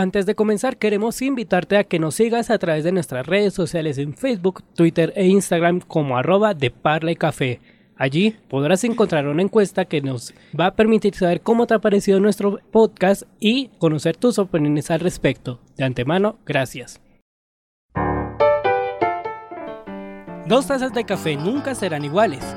Antes de comenzar, queremos invitarte a que nos sigas a través de nuestras redes sociales en Facebook, Twitter e Instagram como arroba de. Allí podrás encontrar una encuesta que nos va a permitir saber cómo te ha parecido nuestro podcast y conocer tus opiniones al respecto. De antemano, gracias. Dos tazas de café nunca serán iguales.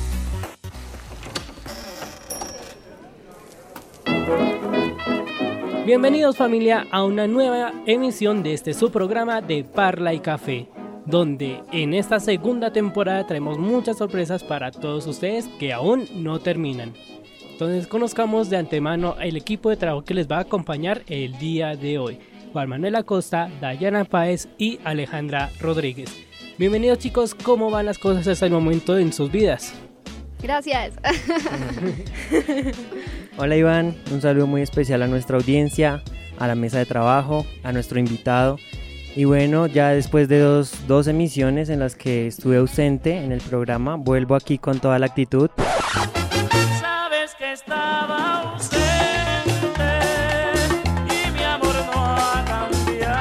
Bienvenidos familia a una nueva emisión de este su programa de Parla y Café, donde en esta segunda temporada traemos muchas sorpresas para todos ustedes que aún no terminan. Entonces conozcamos de antemano el equipo de trabajo que les va a acompañar el día de hoy. Juan Manuel Acosta, Dayana Páez y Alejandra Rodríguez. Bienvenidos chicos, ¿cómo van las cosas hasta el momento en sus vidas? Gracias. Hola Iván, un saludo muy especial a nuestra audiencia, a la mesa de trabajo, a nuestro invitado. Y bueno, ya después de dos, dos emisiones en las que estuve ausente en el programa, vuelvo aquí con toda la actitud. Sabes que estaba ausente y mi amor no ha cambiado.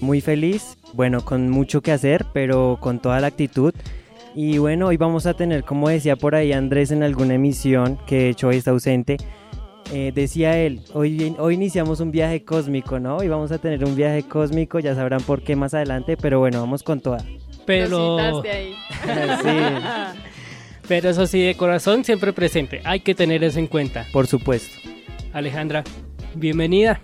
muy feliz, bueno, con mucho que hacer, pero con toda la actitud. Y bueno, hoy vamos a tener, como decía por ahí Andrés en alguna emisión, que de hecho hoy está ausente, eh, decía él, hoy, hoy iniciamos un viaje cósmico, ¿no? Hoy vamos a tener un viaje cósmico, ya sabrán por qué más adelante, pero bueno, vamos con toda. Pero... Ahí. sí, Pero eso sí, de corazón siempre presente. Hay que tener eso en cuenta. por supuesto. Alejandra, bienvenida.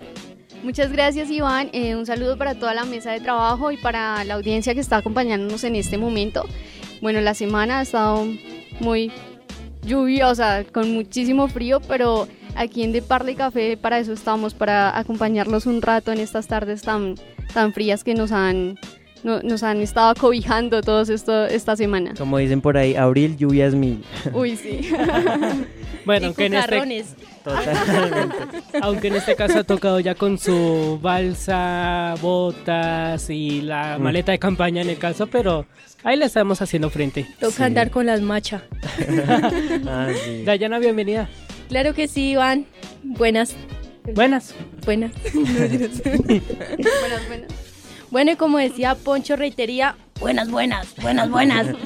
Muchas gracias Iván, Eh, un saludo para toda la mesa de trabajo y para la audiencia que está acompañándonos en este momento. Bueno, la semana ha estado muy lluviosa, con muchísimo frío, pero aquí en De Parla y Café para eso estamos, para acompañarlos un rato en estas tardes tan, tan frías que nos han, no- nos han estado cobijando todos esto, esta semana. Como dicen por ahí, abril, lluvias mil. Uy, sí. Bueno, aunque en, este. Totalmente. aunque en este caso ha tocado ya con su balsa, botas y la Mm. maleta de campaña en el caso, pero ahí le estamos haciendo frente. Toca Sí. andar con las machas. Ah, sí. Dayana, bienvenida. Claro que sí, Iván. Buenas, Buenas. buenas. buenas, buenas. Bueno, y como decía Poncho Reitería, buenas, buenas, buenas, buenas.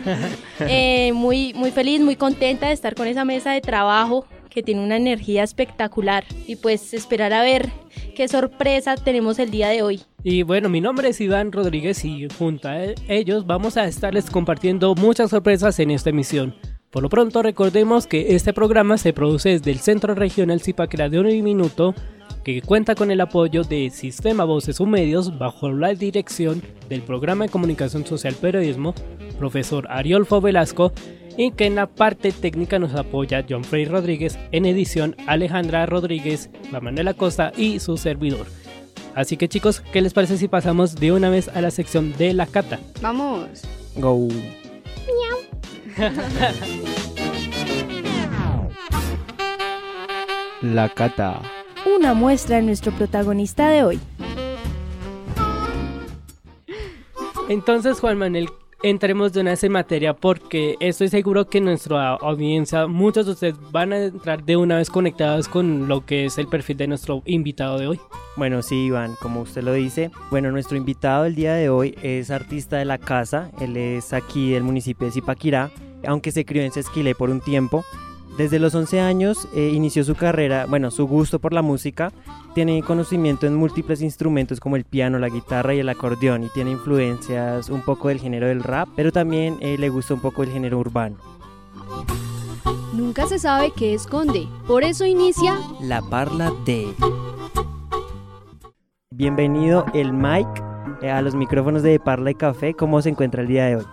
Eh, muy, muy feliz, muy contenta de estar con esa mesa de trabajo que tiene una energía espectacular. Y pues esperar a ver qué sorpresa tenemos el día de hoy. Y bueno, mi nombre es Iván Rodríguez y junto a e- ellos vamos a estarles compartiendo muchas sorpresas en esta emisión. Por lo pronto recordemos que este programa se produce desde el Centro Regional Zipaquirá de Un Minuto, que cuenta con el apoyo de Sistema Voces o Medios bajo la dirección del Programa de Comunicación Social Periodismo, profesor Ariolfo Velasco, y que en la parte técnica nos apoya John Frey Rodríguez, en edición Alejandra Rodríguez, Manuela Costa y su servidor. Así que chicos, ¿qué les parece si pasamos de una vez a la sección de la cata? Vamos. Go. La cata. Una muestra de nuestro protagonista de hoy. Entonces, Juan Manuel, entremos de una vez en materia porque estoy seguro que nuestra audiencia, muchos de ustedes van a entrar de una vez conectados con lo que es el perfil de nuestro invitado de hoy. Bueno, sí, Iván, como usted lo dice. Bueno, nuestro invitado el día de hoy es artista de la casa. Él es aquí del municipio de Zipaquirá, aunque se crió en Sesquilé por un tiempo. Desde los 11 años eh, inició su carrera, bueno, su gusto por la música. Tiene conocimiento en múltiples instrumentos como el piano, la guitarra y el acordeón y tiene influencias un poco del género del rap, pero también eh, le gusta un poco el género urbano. Nunca se sabe qué esconde. Por eso inicia La Parla de. Bienvenido el Mike eh, a los micrófonos de Parla y Café. ¿Cómo se encuentra el día de hoy?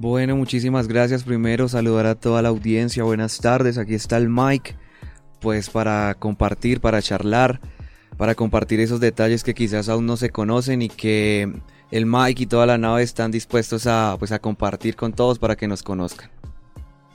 Bueno, muchísimas gracias. Primero saludar a toda la audiencia. Buenas tardes. Aquí está el Mike. Pues para compartir, para charlar. para compartir esos detalles que quizás aún no se conocen y que el Mike y toda la nave están dispuestos a, pues, a compartir con todos para que nos conozcan.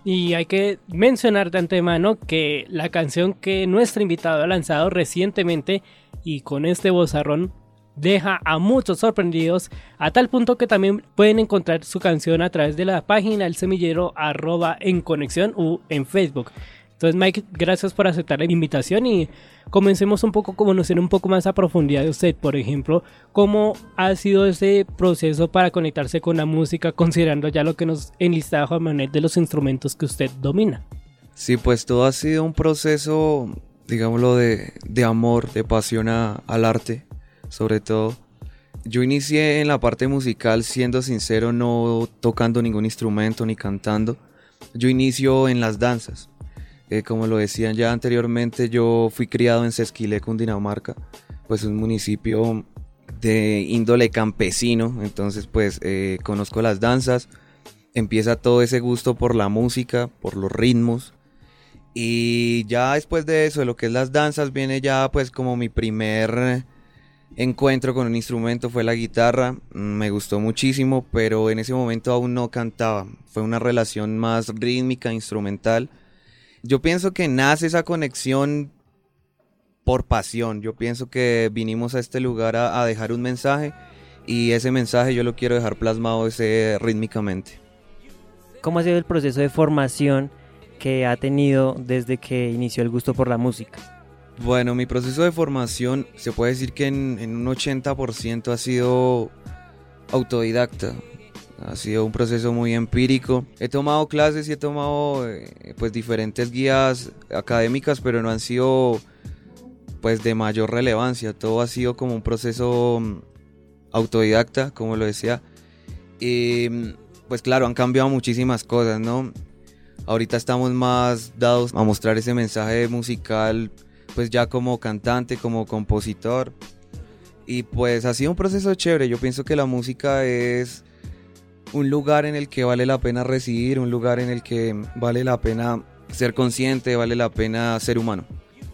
Y hay que mencionar de antemano que la canción que nuestro invitado ha lanzado recientemente y con este bozarrón deja a muchos sorprendidos a tal punto que también pueden encontrar su canción a través de la página el semillero arroba en conexión u en Facebook. Entonces Mike, gracias por aceptar la invitación y comencemos un poco a conocer un poco más a profundidad de usted. Por ejemplo, cómo ha sido ese proceso para conectarse con la música considerando ya lo que nos enlistaba Juan Manuel de los instrumentos que usted domina. Sí, pues todo ha sido un proceso, digámoslo, de, de amor, de pasión al arte, sobre todo. Yo inicié en la parte musical, siendo sincero, no tocando ningún instrumento ni cantando. Yo inicio en las danzas. Eh, como lo decían ya anteriormente, yo fui criado en Sesquilé, Cundinamarca, pues un municipio de índole campesino, entonces pues eh, conozco las danzas, empieza todo ese gusto por la música, por los ritmos, y ya después de eso, de lo que es las danzas, viene ya pues como mi primer encuentro con un instrumento fue la guitarra, Mm, me gustó muchísimo, pero en ese momento aún no cantaba, fue una relación más rítmica, instrumental. Yo pienso que nace esa conexión por pasión, yo pienso que vinimos a este lugar a, a dejar un mensaje y ese mensaje yo lo quiero dejar plasmado ese rítmicamente. ¿Cómo ha sido el proceso de formación que ha tenido desde que inició el gusto por la música? Bueno, mi proceso de formación se puede decir que en, en un 80% ha sido autodidacta. Ha sido un proceso muy empírico. He tomado clases y he tomado eh, pues diferentes guías académicas, pero no han sido pues de mayor relevancia. Todo ha sido como un proceso mm, autodidacta, como lo decía. Mm, pues claro, han cambiado muchísimas cosas, ¿no? Ahorita estamos más dados a mostrar ese mensaje musical pues ya como cantante, como compositor. Y pues ha sido un proceso chévere. Yo pienso que la música es un lugar en el que vale la pena residir, un lugar en el que vale la pena ser consciente, vale la pena ser humano.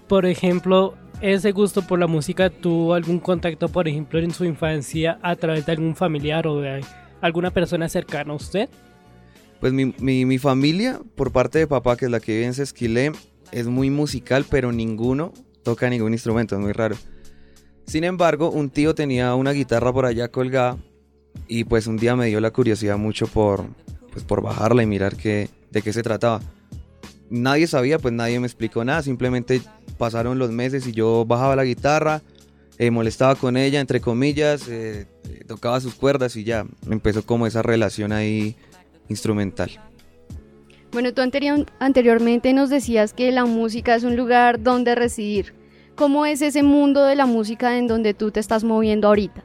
Por ejemplo, ese gusto por la música tuvo algún contacto, por ejemplo, en su infancia a través de algún familiar o de alguna persona cercana a usted. Pues mi, mi, mi familia, por parte de papá, que es la que vive en Sesquilé, es muy musical, pero ninguno toca ningún instrumento, es muy raro. Sin embargo, un tío tenía una guitarra por allá colgada y pues un día me dio la curiosidad mucho por, pues, por bajarla y mirar qué, de qué se trataba. Nadie sabía, pues nadie me explicó nada, simplemente pasaron los meses y yo bajaba la guitarra, eh, molestaba con ella, entre comillas, eh, tocaba sus cuerdas y ya empezó como esa relación ahí instrumental. Bueno, tú anterior- anteriormente nos decías que la música es un lugar donde residir. ¿Cómo es ese mundo de la música en donde tú te estás moviendo ahorita?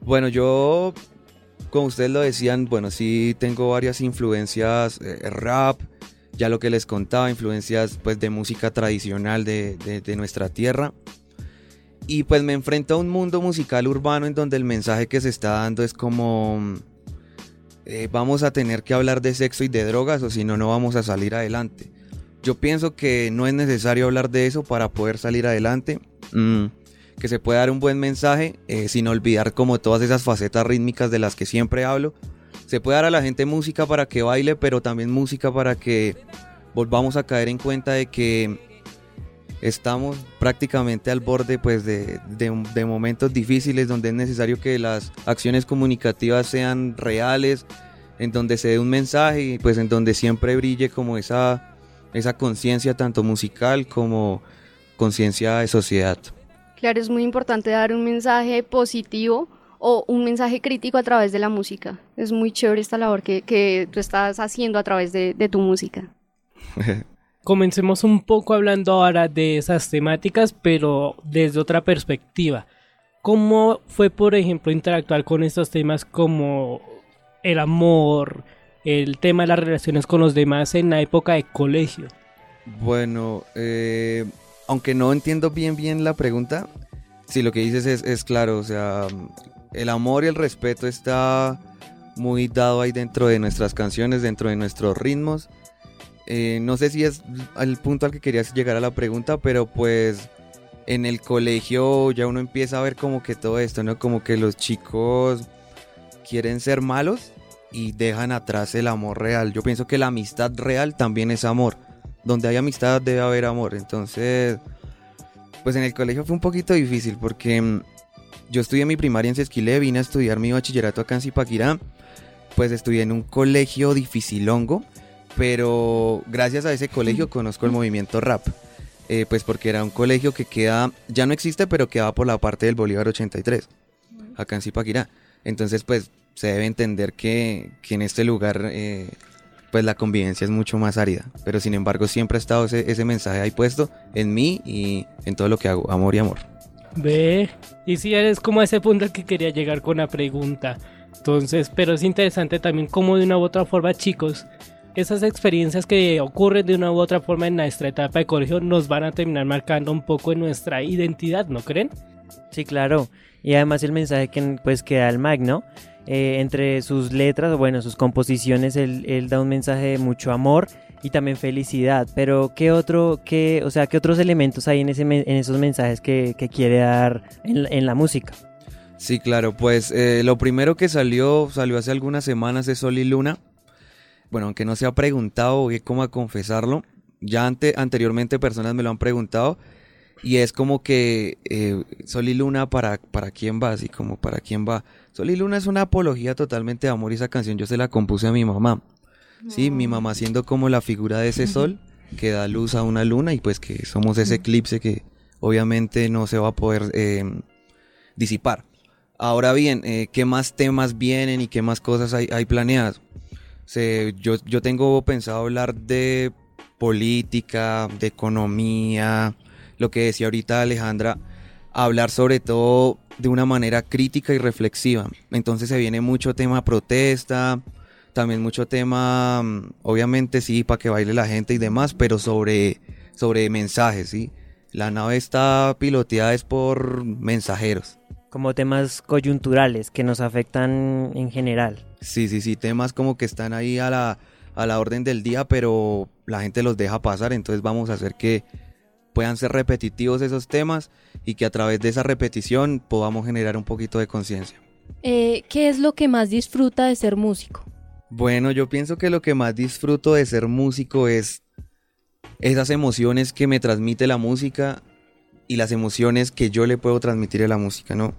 Bueno, yo, como ustedes lo decían, bueno, sí tengo varias influencias, eh, rap, ya lo que les contaba, influencias pues de música tradicional de- de nuestra tierra. Y pues me enfrento a un mundo musical urbano en donde el mensaje que se está dando es como eh, vamos a tener que hablar de sexo y de drogas o si no, no vamos a salir adelante. Yo pienso que no es necesario hablar de eso para poder salir adelante. Mm, que se puede dar un buen mensaje eh, sin olvidar como todas esas facetas rítmicas de las que siempre hablo. Se puede dar a la gente música para que baile, pero también música para que volvamos a caer en cuenta de que estamos prácticamente al borde pues de, de- de momentos difíciles donde es necesario que las acciones comunicativas sean reales, en donde se dé un mensaje y pues en donde siempre brille como esa, esa conciencia tanto musical como conciencia de sociedad. Claro, es muy importante dar un mensaje positivo o un mensaje crítico a través de la música. Es muy chévere esta labor que, que tú estás haciendo a través de, de tu música. Comencemos un poco hablando ahora de esas temáticas, pero desde otra perspectiva. ¿Cómo fue, por ejemplo, interactuar con estos temas como el amor, el tema de las relaciones con los demás en la época de colegio? Bueno, eh, aunque no entiendo bien bien la pregunta, si lo que dices es, es claro, o sea, el amor y el respeto está muy dado ahí dentro de nuestras canciones, dentro de nuestros ritmos. Eh, no sé si es el punto al que querías llegar a la pregunta, pero pues en el colegio ya uno empieza a ver como que todo esto, ¿no? Como que los chicos quieren ser malos y dejan atrás el amor real. Yo pienso que la amistad real también es amor. Donde hay amistad debe haber amor. Entonces, pues en el colegio fue un poquito difícil porque mm, yo estudié mi primaria en Sesquilé, vine a estudiar mi bachillerato acá en Zipaquirá. Pues estudié en un colegio dificilongo, pero gracias a ese colegio conozco el movimiento rap. Eh, pues porque era un colegio que queda, ya no existe, pero quedaba por la parte del Bolívar 83, acá en Zipaquirá. Entonces, pues se debe entender que, que en este lugar, eh, pues la convivencia es mucho más árida. Pero sin embargo, siempre ha estado ese, ese mensaje ahí puesto en mí y en todo lo que hago, amor y amor. Ve, y si eres como a ese punto al que quería llegar con la pregunta. Entonces, pero es interesante también cómo de una u otra forma, chicos, esas experiencias que ocurren de una u otra forma en nuestra etapa de colegio nos van a terminar marcando un poco en nuestra identidad, ¿no creen? Sí, claro. Y además el mensaje que pues que da el Mag, ¿no? Eh, entre sus letras, bueno, sus composiciones, él, él, da un mensaje de mucho amor y también felicidad. Pero ¿qué otro, qué, o sea, qué otros elementos hay en, ese, en esos mensajes que, que quiere dar en, en, la música? Sí, claro, pues eh, lo primero que salió, salió hace algunas semanas de Sol y Luna. Bueno, aunque no se ha preguntado, voy como a confesarlo. Ya ante, anteriormente personas me lo han preguntado y es como que eh, Sol y Luna para, para quién va, así como para quién va. Sol y Luna es una apología totalmente de amor y esa canción yo se la compuse a mi mamá. Sí, mi mamá siendo como la figura de ese sol que da luz a una luna y pues que somos ese eclipse que obviamente no se va a poder eh, disipar. Ahora bien, eh, ¿qué más temas vienen y qué más cosas hay, hay planeadas? Se, yo, yo tengo pensado hablar de política, de economía, lo que decía ahorita Alejandra, hablar sobre todo de una manera crítica y reflexiva. Entonces se viene mucho tema protesta, también mucho tema, mm, obviamente sí, para que baile la gente y demás, pero sobre, sobre mensajes, ¿sí? La nave está piloteada es por mensajeros. Como temas coyunturales que nos afectan en general. Sí, sí, sí, temas como que están ahí a la, a la orden del día, pero la gente los deja pasar, entonces vamos a hacer que puedan ser repetitivos esos temas y que a través de esa repetición podamos generar un poquito de conciencia. Eh, ¿Qué es lo que más disfruta de ser músico? Bueno, yo pienso que lo que más disfruto de ser músico es esas emociones que me transmite la música y las emociones que yo le puedo transmitir a la música, ¿no?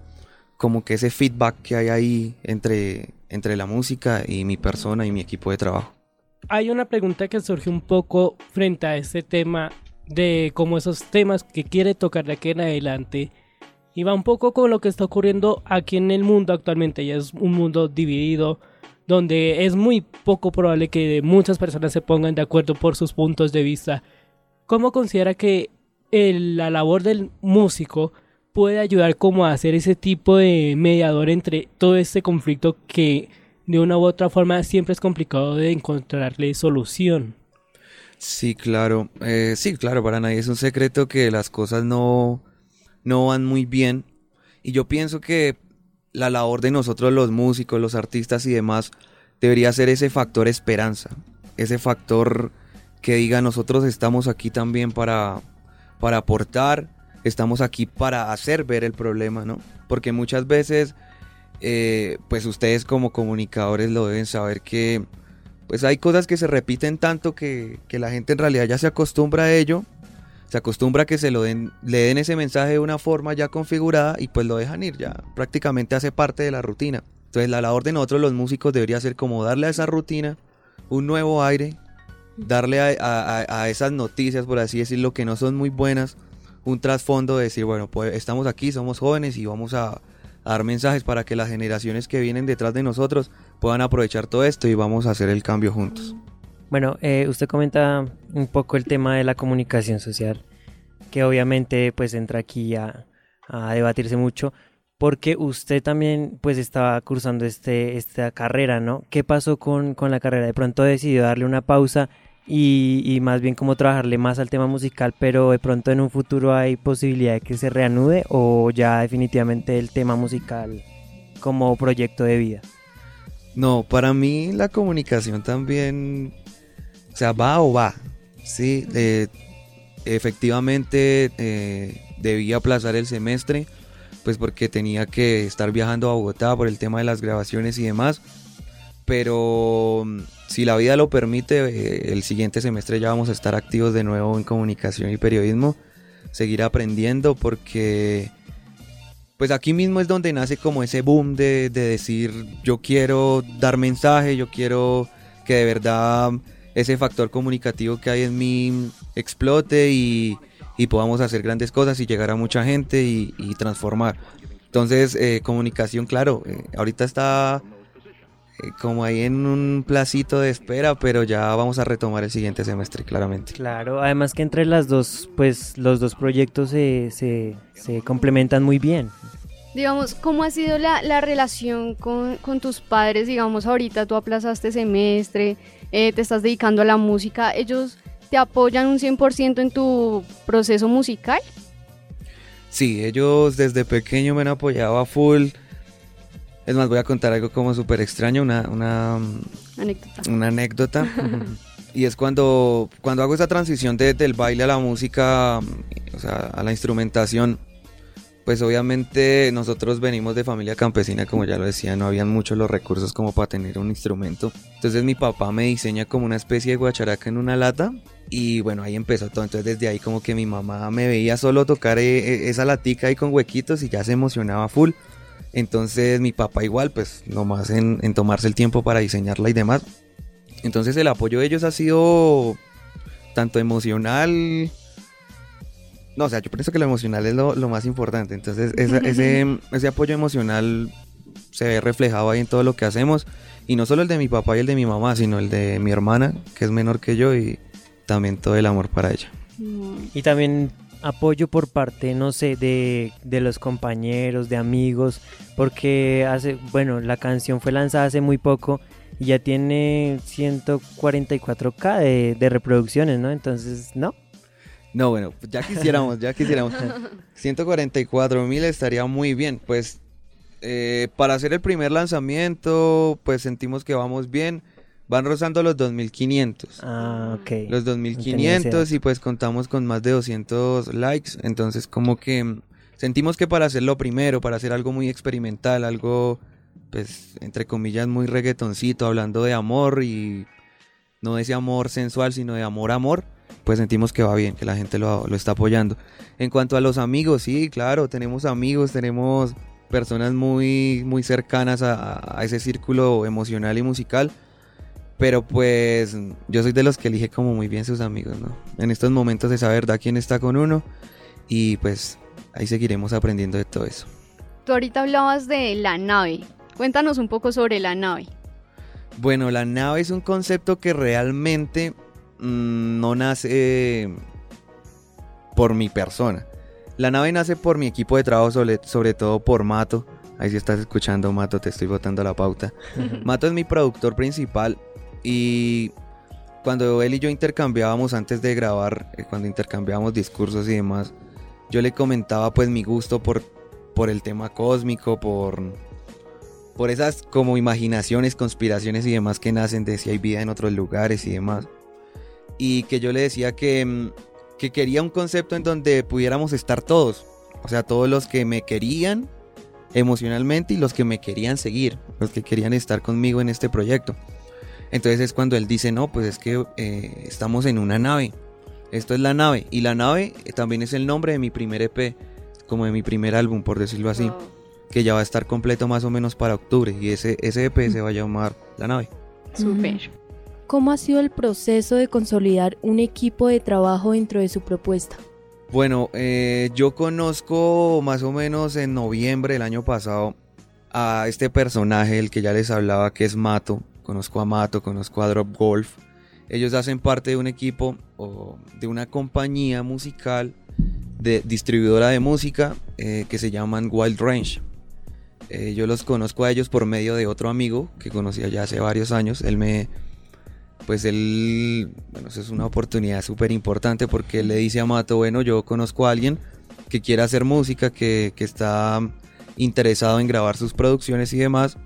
Como que ese feedback que hay ahí entre, entre la música y mi persona y mi equipo de trabajo. Hay una pregunta que surge un poco frente a este tema de cómo esos temas que quiere tocar de aquí en adelante y va un poco con lo que está ocurriendo aquí en el mundo actualmente. Ya es un mundo dividido donde es muy poco probable que muchas personas se pongan de acuerdo por sus puntos de vista. ¿Cómo considera que la labor del músico puede ayudar como a hacer ese tipo de mediador entre todo este conflicto que de una u otra forma siempre es complicado de encontrarle solución? Sí, claro. Eh, sí, claro, para nadie es un secreto que las cosas no, no van muy bien. Y yo pienso que la labor de nosotros los músicos, los artistas y demás debería ser ese factor esperanza. Ese factor que diga nosotros estamos aquí también para, para aportar, estamos aquí para hacer ver el problema, ¿no? Porque muchas veces, eh, pues ustedes como comunicadores lo deben saber que pues hay cosas que se repiten tanto que, que, la gente en realidad ya se acostumbra a ello, se acostumbra a que se lo den, le den ese mensaje de una forma ya configurada y pues lo dejan ir, ya prácticamente hace parte de la rutina. Entonces la labor de nosotros los músicos debería ser como darle a esa rutina un nuevo aire, darle a, a, a esas noticias, por así decirlo, que no son muy buenas, un trasfondo de decir, bueno, pues estamos aquí, somos jóvenes y vamos a, dar mensajes para que las generaciones que vienen detrás de nosotros puedan aprovechar todo esto y vamos a hacer el cambio juntos. Bueno, eh, usted comenta un poco el tema de la comunicación social, que obviamente pues entra aquí a, a debatirse mucho, porque usted también pues estaba cursando este, esta carrera, ¿no? ¿Qué pasó con, con la carrera? De pronto decidió darle una pausa y, más bien como trabajarle más al tema musical, pero de pronto en un futuro hay posibilidad de que se reanude o ya definitivamente el tema musical como proyecto de vida. No, para mí la comunicación también, o sea, va o va, sí. Eh, efectivamente eh, debí aplazar el semestre, pues porque tenía que estar viajando a Bogotá por el tema de las grabaciones y demás. Pero mm, si la vida lo permite, eh, el siguiente semestre ya vamos a estar activos de nuevo en comunicación y periodismo, seguir aprendiendo porque pues aquí mismo es donde nace como ese boom de, de decir yo quiero dar mensaje, yo quiero que de verdad ese factor comunicativo que hay en mí explote y, y podamos hacer grandes cosas y llegar a mucha gente y, transformar. Entonces, eh, comunicación, claro, eh, ahorita está como ahí en un placito de espera, pero ya vamos a retomar el siguiente semestre, claramente. Claro, además que entre las dos, pues los dos proyectos se, se, se complementan muy bien. Digamos, ¿cómo ha sido la, la relación con, con tus padres? Digamos, ahorita tú aplazaste semestre, eh, te estás dedicando a la música. ¿Ellos te apoyan un 100% en tu proceso musical? Sí, ellos desde pequeño me han apoyado a full. Es más, voy a contar algo como súper extraño, una, una, Anécdota. una anécdota. y es cuando, cuando hago esa transición de- del baile a la música, o sea, a la instrumentación, pues obviamente nosotros venimos de familia campesina, como ya lo decía, no habían muchos los recursos como para tener un instrumento. Entonces mi papá me diseña como una especie de guacharaca en una lata y bueno, ahí empezó todo. Entonces desde ahí como que mi mamá me veía solo tocar eh, eh, esa latica ahí con huequitos y ya se emocionaba full. Entonces mi papá igual, pues nomás en, en tomarse el tiempo para diseñarla y demás. Entonces el apoyo de ellos ha sido tanto emocional. No, o sea, yo pienso que lo emocional es lo, lo más importante. Entonces esa- ese, ese apoyo emocional se ve reflejado ahí en todo lo que hacemos. Y no solo el de mi papá y el de mi mamá, sino el de mi hermana, que es menor que yo, y también todo el amor para ella. Y también apoyo por parte, no sé, de, de los compañeros, de amigos, porque hace, bueno, la canción fue lanzada hace muy poco y ya tiene 144k de, de reproducciones, ¿no? Entonces, ¿no? No, bueno, ya quisiéramos, ya quisiéramos. 144 mil estaría muy bien. Pues eh, para hacer el primer lanzamiento, pues sentimos que vamos bien. Van rozando los 2500. Ah, ok. Los No tenía ese 2500 dato. y pues contamos con más de 200 likes. Entonces como que mm, sentimos que para hacerlo primero, para hacer algo muy experimental, algo pues entre comillas muy reggaetoncito, hablando de amor y no de ese amor sensual, sino de amor amor, pues sentimos que va bien, que la gente lo, lo está apoyando. En cuanto a los amigos, sí, claro, tenemos amigos, tenemos personas muy, muy cercanas a, a ese círculo emocional y musical. Pero pues yo soy de los que elige como muy bien sus amigos, ¿no? En estos momentos de saber verdad quién está con uno y pues ahí seguiremos aprendiendo de todo eso. Tú ahorita hablabas de la nave. Cuéntanos un poco sobre la nave. Bueno, la nave es un concepto que realmente mm, no nace por mi persona. La nave nace por mi equipo de trabajo, sobre, sobre todo por Mato. Ahí si estás escuchando, Mato, te estoy botando la pauta. Mato es mi productor principal y cuando él y yo intercambiábamos antes de grabar, eh, cuando intercambiábamos discursos y demás, yo le comentaba pues mi gusto por, por el tema cósmico, por, por esas como imaginaciones, conspiraciones y demás que nacen de si hay vida en otros lugares y demás. Y que yo le decía que, mm, que quería un concepto en donde pudiéramos estar todos. O sea, todos los que me querían emocionalmente y los que me querían seguir, los que querían estar conmigo en este proyecto. Entonces es cuando él dice, no, pues es que eh, estamos en una nave. Esto es la nave. Y la nave eh, también es el nombre de mi primer EP, como de mi primer álbum, por decirlo así Wow. que ya va a estar completo más o menos para octubre y ese, ese EP se va a llamar La Nave. Súper. ¿Cómo ha sido el proceso de consolidar un equipo de trabajo dentro de su propuesta? Bueno, eh, yo conozco más o menos en noviembre del año pasado a este personaje, el que ya les hablaba, que es Mato. Conozco a Mato, conozco a Drop Golf. Ellos hacen parte de un equipo o de una compañía musical de distribuidora de música eh, que se llaman Wild Range. Eh, yo los conozco a ellos por medio de otro amigo que conocía ya hace varios años. Él me, pues él, bueno, es una oportunidad súper importante porque él le dice a Mato, bueno, yo conozco a alguien que quiere hacer música, que, que está interesado en grabar sus producciones y demás.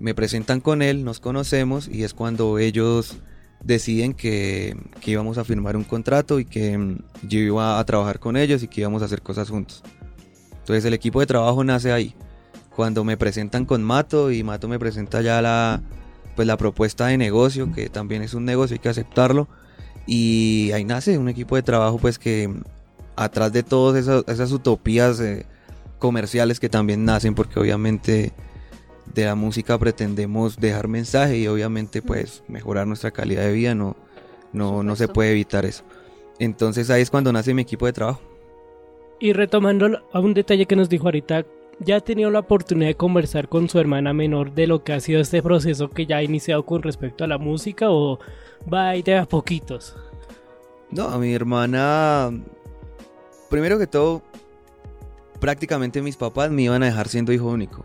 Me presentan con él, nos conocemos y es cuando ellos deciden que, que íbamos a firmar un contrato y que mm, yo iba a trabajar con ellos y que íbamos a hacer cosas juntos. Entonces el equipo de trabajo nace ahí. Cuando me presentan con Mato y Mato me presenta ya la, pues la propuesta de negocio, que también es un negocio, hay que aceptarlo. Y ahí nace un equipo de trabajo pues que mm, atrás de todas esas, utopías eh, comerciales que también nacen, porque obviamente de la música pretendemos dejar mensaje y obviamente pues mejorar nuestra calidad de vida, no, no, no se puede evitar eso. Entonces ahí es cuando nace mi equipo de trabajo. Y retomando a un detalle que nos dijo ahorita, ¿ya ha tenido la oportunidad de conversar con su hermana menor de lo que ha sido este proceso que ya ha iniciado con respecto a la música o va ahí de a poquitos? No, a mi hermana, primero que todo, prácticamente mis papás me iban a dejar siendo hijo único.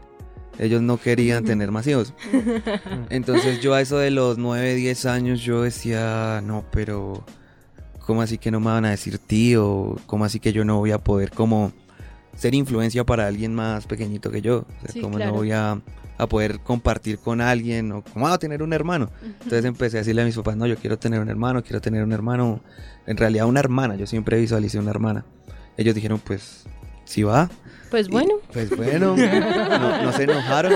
Ellos no querían tener más hijos. Entonces yo a eso de los 9, 10 años yo decía, no, pero ¿cómo así que no me van a decir tío? ¿Cómo así que yo no voy a poder como ser influencia para alguien más pequeñito que yo? O sea, Sí, ¿Cómo claro. no voy a, a poder compartir con alguien? ¿O cómo voy a tener un hermano? Entonces empecé a decirle a mis papás, no, yo quiero tener un hermano, quiero tener un hermano. En realidad una hermana, yo siempre visualicé una hermana. Ellos dijeron, pues, si va. Pues Y, bueno, pues bueno, no, no se enojaron,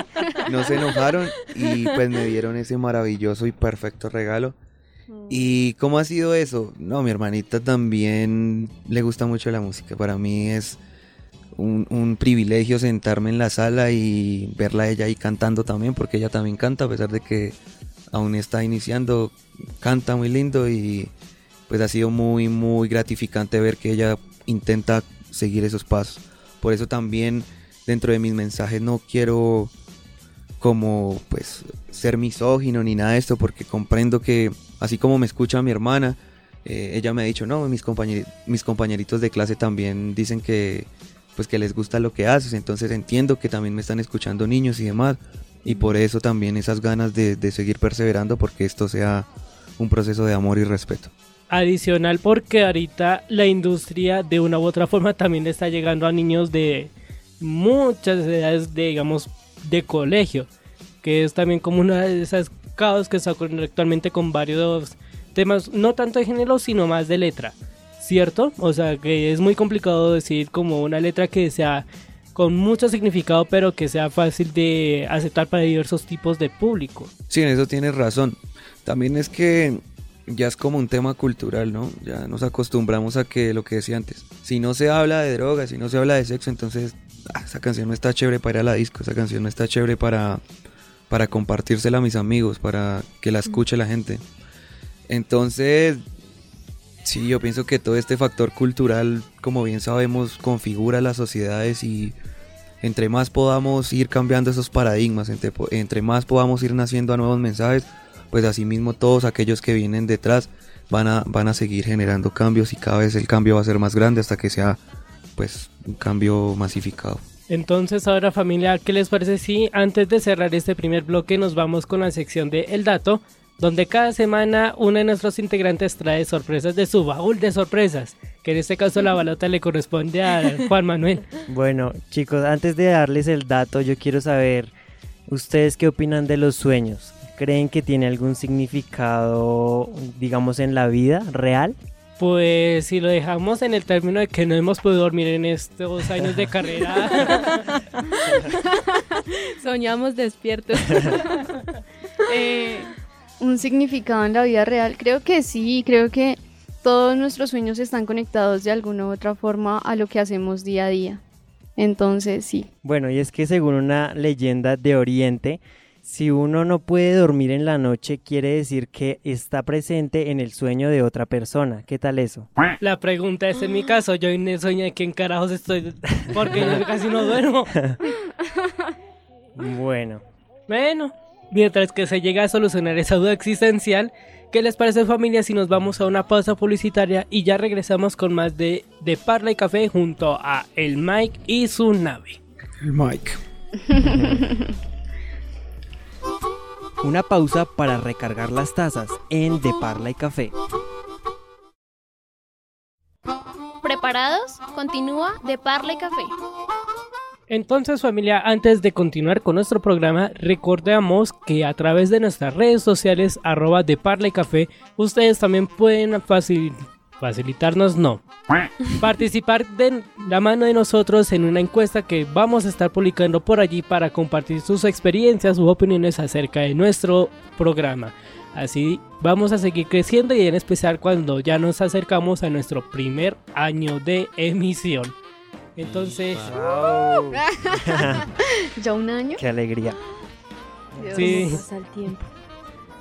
no se enojaron y pues me dieron ese maravilloso y perfecto regalo. ¿Y cómo ha sido eso? No, mi hermanita también le gusta mucho la música. Para mí es un, un privilegio sentarme en la sala y verla a ella ahí cantando también, porque ella también canta, a pesar de que aún está iniciando, canta muy lindo y pues ha sido muy, muy gratificante ver que ella intenta seguir esos pasos. Por eso también dentro de mis mensajes no quiero como pues ser misógino ni nada de esto, porque comprendo que así como me escucha mi hermana, eh, ella me ha dicho, no, mis, compañeri- mis compañeritos de clase también dicen que pues que les gusta lo que haces, entonces entiendo que también me están escuchando niños y demás, y por eso también esas ganas de, de seguir perseverando porque esto sea un proceso de amor y respeto. Adicional porque ahorita la industria de una u otra forma también está llegando a niños de muchas edades de digamos de colegio, que es también como una de esas caos que está ocurriendo actualmente con varios temas, no tanto de género, sino más de letra, ¿cierto? O sea, que es muy complicado decir como una letra que sea con mucho significado, pero que sea fácil de aceptar para diversos tipos de público. Sí, en eso tienes razón. También es que ya es como un tema cultural, ¿no? Ya nos acostumbramos a que lo que decía antes, si no se habla de drogas, si no se habla de sexo, entonces ah, esa canción no está chévere para ir a la disco, esa canción no está chévere para, para compartírsela a mis amigos, para que la escuche la gente. Entonces, sí, yo pienso que todo este factor cultural, como bien sabemos, configura las sociedades y entre más podamos ir cambiando esos paradigmas, entre, entre más podamos ir naciendo a nuevos mensajes, pues asimismo todos aquellos que vienen detrás van a, van a seguir generando cambios y cada vez el cambio va a ser más grande hasta que sea pues un cambio masificado. Entonces ahora familia, ¿qué les parece si antes de cerrar este primer bloque nos vamos con la sección de El Dato, donde cada semana uno de nuestros integrantes trae sorpresas de su baúl de sorpresas, que en este caso la balota le corresponde a Juan Manuel. Bueno, chicos, antes de darles el dato, yo quiero saber, ¿ustedes qué opinan de los sueños? ¿Creen que tiene algún significado, digamos, en la vida real? Pues si lo dejamos en el término de que no hemos podido dormir en estos años de carrera, soñamos despiertos. Eh, un significado en la vida real. Creo que sí, creo que todos nuestros sueños están conectados de alguna u otra forma a lo que hacemos día a día. Entonces, sí. Bueno, y es que según una leyenda de Oriente, si uno no puede dormir en la noche, quiere decir que está presente en el sueño de otra persona. ¿Qué tal eso? la pregunta es en mi caso, yo en el sueño de quién carajos estoy, porque yo casi no duermo. Bueno, Bueno, mientras que se llega a solucionar esa duda existencial, ¿qué les parece familia si nos vamos a una pausa publicitaria y ya regresamos con más de, de Parla y Café junto a el Mike y su nave? El Mike. una pausa para recargar las tazas en De Parla y Café. ¿Preparados? Continúa de Parla y Café. Entonces familia, antes de continuar con nuestro programa, recordamos que a través de nuestras redes sociales arroba de Parla y Café, ustedes también pueden facil- facilitarnos, no, participar de la mano de nosotros en una encuesta que vamos a estar publicando por allí para compartir sus experiencias u opiniones acerca de nuestro programa. Así vamos a seguir creciendo y en especial cuando ya nos acercamos a nuestro primer año de emisión. Entonces, Wow. Ya un año. Qué alegría. Dios. Sí. ¿Cómo pasa el tiempo?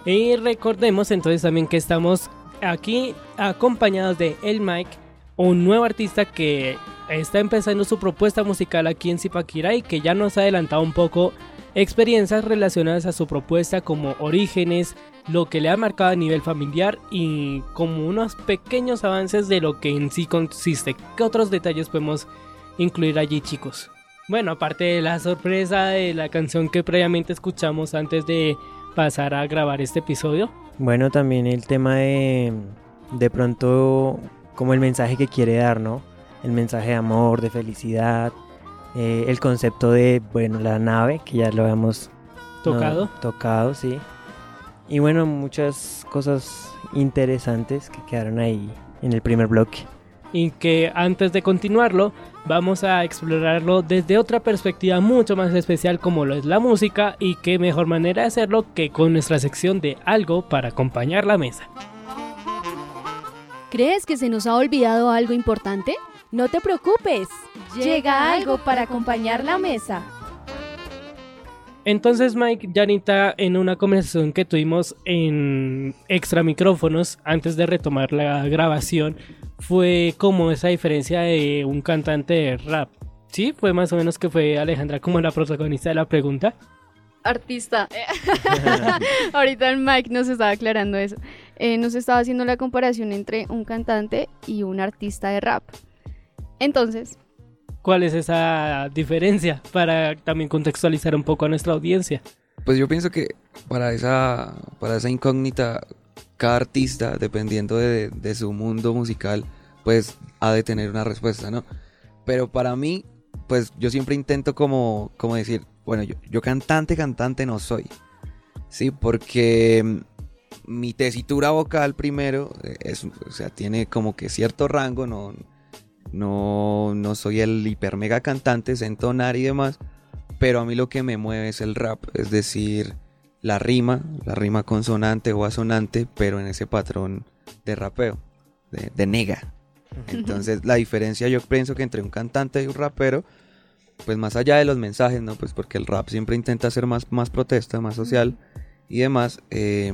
Y recordemos entonces también que estamos aquí acompañados de El Mike, un nuevo artista que está empezando su propuesta musical aquí en Zipaquirá y que ya nos ha adelantado un poco experiencias relacionadas a su propuesta como orígenes, lo que le ha marcado a nivel familiar y como unos pequeños avances de lo que en sí consiste. ¿Qué otros detalles podemos incluir allí chicos? Bueno, aparte de la sorpresa de la canción que previamente escuchamos antes de pasar a grabar este episodio. Bueno, también el tema de de pronto como el mensaje que quiere dar, ¿no? El mensaje de amor, de felicidad, eh, el concepto de, bueno, la nave, que ya lo habíamos no, Tocado. tocado, sí. Y bueno, muchas cosas interesantes que quedaron ahí en el primer bloque. Y que antes de continuarlo, vamos a explorarlo desde otra perspectiva mucho más especial como lo es la música y qué mejor manera de hacerlo que con nuestra sección de algo para acompañar la mesa. ¿Crees que se nos ha olvidado algo importante? No te preocupes, llega algo para acompañar la mesa. Entonces Mike, Janita, en una conversación que tuvimos en extra micrófonos antes de retomar la grabación, fue como esa diferencia de un cantante de rap. Sí, fue más o menos que fue Alejandra como la protagonista de la pregunta. Artista. Ahorita el Mike nos estaba aclarando eso. Eh, nos estaba haciendo la comparación entre un cantante y un artista de rap. Entonces, ¿Cuál es esa diferencia para también contextualizar un poco a nuestra audiencia? Pues yo pienso que para esa, para esa incógnita, cada artista, dependiendo de, de su mundo musical, pues ha de tener una respuesta, ¿no? Pero para mí, pues yo siempre intento como, como decir, bueno, yo, yo cantante, cantante no soy. Sí, porque mm, mi tesitura vocal primero eh, es, o sea, tiene como que cierto rango, no, no, no soy el hiper mega cantante, sé entonar y demás, pero a mí lo que me mueve es el rap, es decir, la rima, la rima consonante o asonante, pero en ese patrón de rapeo, de, de nega. Entonces la diferencia yo pienso que entre un cantante y un rapero, pues más allá de los mensajes, ¿no? Pues porque el rap siempre intenta ser más, más protesta, más social y demás, eh,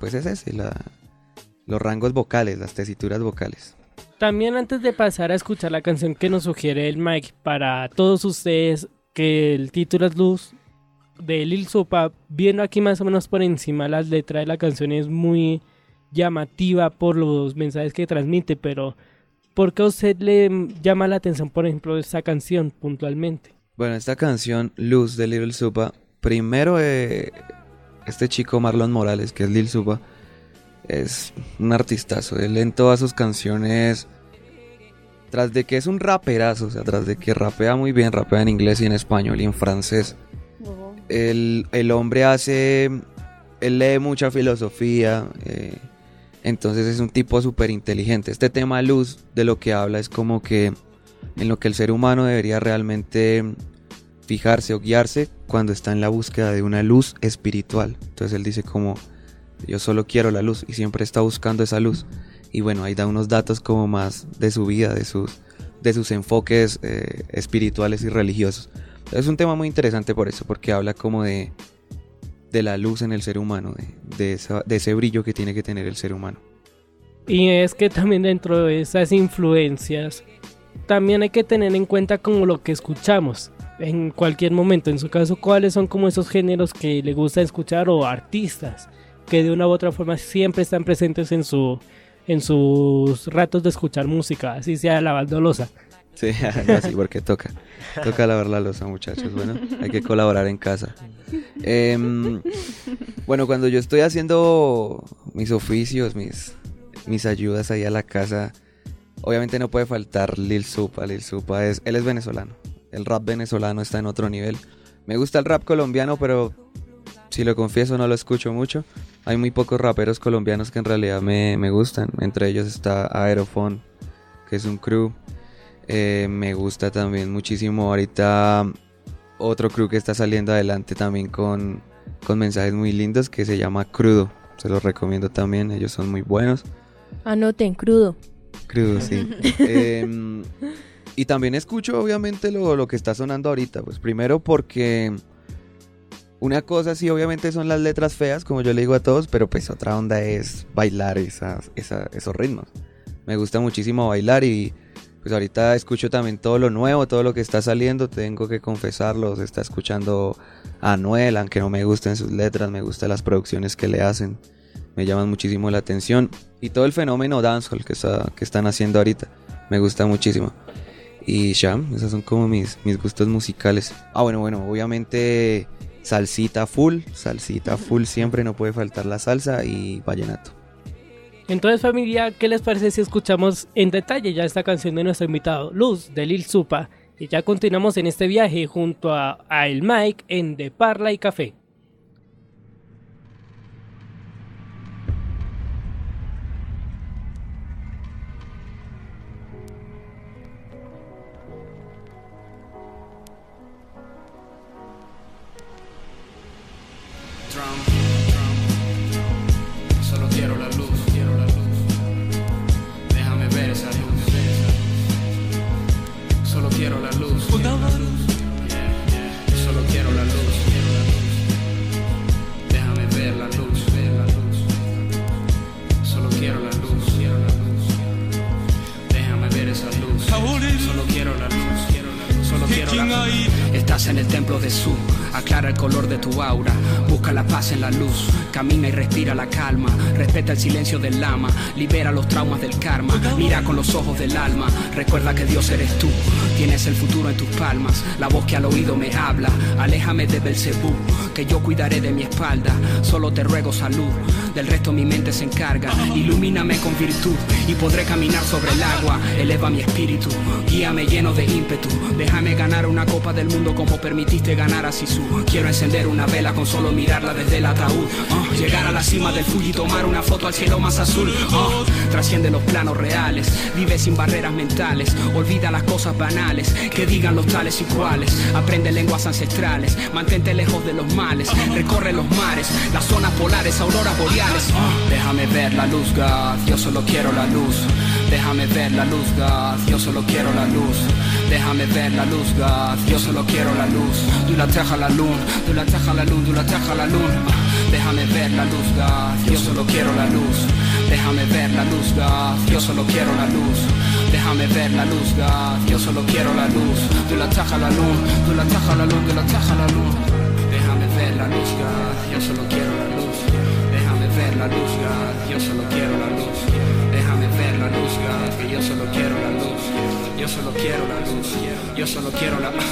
pues es ese, la, los rangos vocales, las tesituras vocales. También antes de pasar a escuchar la canción que nos sugiere el Mike para todos ustedes, que el título es Luz de Lil Supa, viendo aquí más o menos por encima las letras de la canción es muy llamativa por los mensajes que transmite, pero ¿por qué a usted le llama la atención, por ejemplo, esta canción puntualmente? Bueno, esta canción, Luz de Lil Supa, primero eh, este chico Marlon Morales, que es Lil Supa, es un artistazo. Él en todas sus canciones, tras de que es un raperazo, o sea, tras de que rapea muy bien, rapea en inglés y en español y en francés, el, el hombre hace, él lee mucha filosofía, eh, entonces es un tipo súper inteligente. Este tema luz de lo que habla es como que en lo que el ser humano debería realmente fijarse o guiarse cuando está en la búsqueda de una luz espiritual. Entonces él dice como yo solo quiero la luz y siempre está buscando esa luz. Y bueno, ahí da unos datos como más de su vida, de sus, de sus enfoques eh, espirituales y religiosos. Es un tema muy interesante por eso, porque habla como de, de la luz en el ser humano, de, de, ese brillo que tiene que tener el ser humano. Y es que también dentro de esas influencias, también hay que tener en cuenta como lo que escuchamos en cualquier momento. En su caso, cuáles son como esos géneros que le gusta escuchar o artistas que de una u otra forma siempre están presentes en su en sus ratos de escuchar música, así sea lavando losa. Sí, así porque toca. Toca lavar la losa, muchachos. Bueno, hay que colaborar en casa. Em, bueno, cuando yo estoy haciendo mis oficios, mis, mis ayudas ahí a la casa, obviamente no puede faltar Lil Supa. Lil Supa es, él es venezolano. el rap venezolano está en otro nivel. Me gusta el rap colombiano, pero si lo confieso no lo escucho mucho. Hay muy pocos raperos colombianos que en realidad me, me gustan. Entre ellos está Aerofon, que es un crew. Eh, me gusta también muchísimo ahorita otro crew que está saliendo adelante también con, con mensajes muy lindos que se llama Crudo. Se los recomiendo también, ellos son muy buenos. Anoten, crudo. Crudo, sí. Em, y también escucho obviamente lo, lo que está sonando ahorita. Pues primero porque una cosa sí obviamente son las letras feas, como yo le digo a todos, pero pues otra onda es bailar esas, esa- esos ritmos. Me gusta muchísimo bailar y pues ahorita escucho también todo lo nuevo, todo lo que está saliendo, tengo que confesarlo, se está escuchando a Anuel, aunque no me gusten sus letras, me gustan las producciones que le hacen, me llaman muchísimo la atención y todo el fenómeno dancehall que, está, que están haciendo ahorita, me gusta muchísimo. Y ya, esos son como mis, mis gustos musicales. Ah, bueno, bueno, obviamente salsita full, salsita full, siempre no puede faltar la salsa y vallenato. Entonces familia, ¿qué les parece si escuchamos en detalle ya esta canción de nuestro invitado Luz de Lil Supa? Y ya continuamos en este viaje junto a, El Mike en De Parla y Café. La calma, respeta el silencio del lama, libera los traumas del karma, mira con los ojos del alma, recuerda que Dios eres tú, tienes el futuro en tus palmas, la voz que al oído me habla, aléjame de Belcebú, que yo cuidaré de mi espalda, solo te ruego salud, del resto mi mente se encarga, ilumíname con virtud y podré caminar sobre el agua, eleva mi espíritu, guíame lleno de ímpetu, déjame ganar una copa del mundo como permitiste ganar a Sisu, quiero encender una vela con solo mirarla desde el ataúd, Ah, llegar a la cima del Fuji y tomar una foto al cielo más azul, Ah, trasciende los planos reales, vive sin barreras mentales, olvida las cosas banales, que digan los tales y cuales, aprende lenguas ancestrales, mantente lejos de los males, recorre los mares, las zonas polares, auroras boreales, Déjame ver la luz, God, yo solo quiero la luz, déjame ver la luz, God, yo solo quiero la luz, déjame ver la luz, God, yo solo quiero la luz, tú la traja la luz, tú la traja la luz, tú la traja la luz, Ah, déjame ver la luz, God, yo solo quiero la luz, déjame ver la luz, God, yo solo quiero la luz. Déjame ver la luz, God, yo solo quiero la luz. Tú la traja la luz, tú la traja la luz, tú la traja la luz. Déjame ver la luz, God, yo solo quiero la luz. Ver la luz, God, yo solo quiero la luz. Déjame ver la luz, que yo solo quiero la luz. Yo solo quiero la luz, yo solo quiero la luz.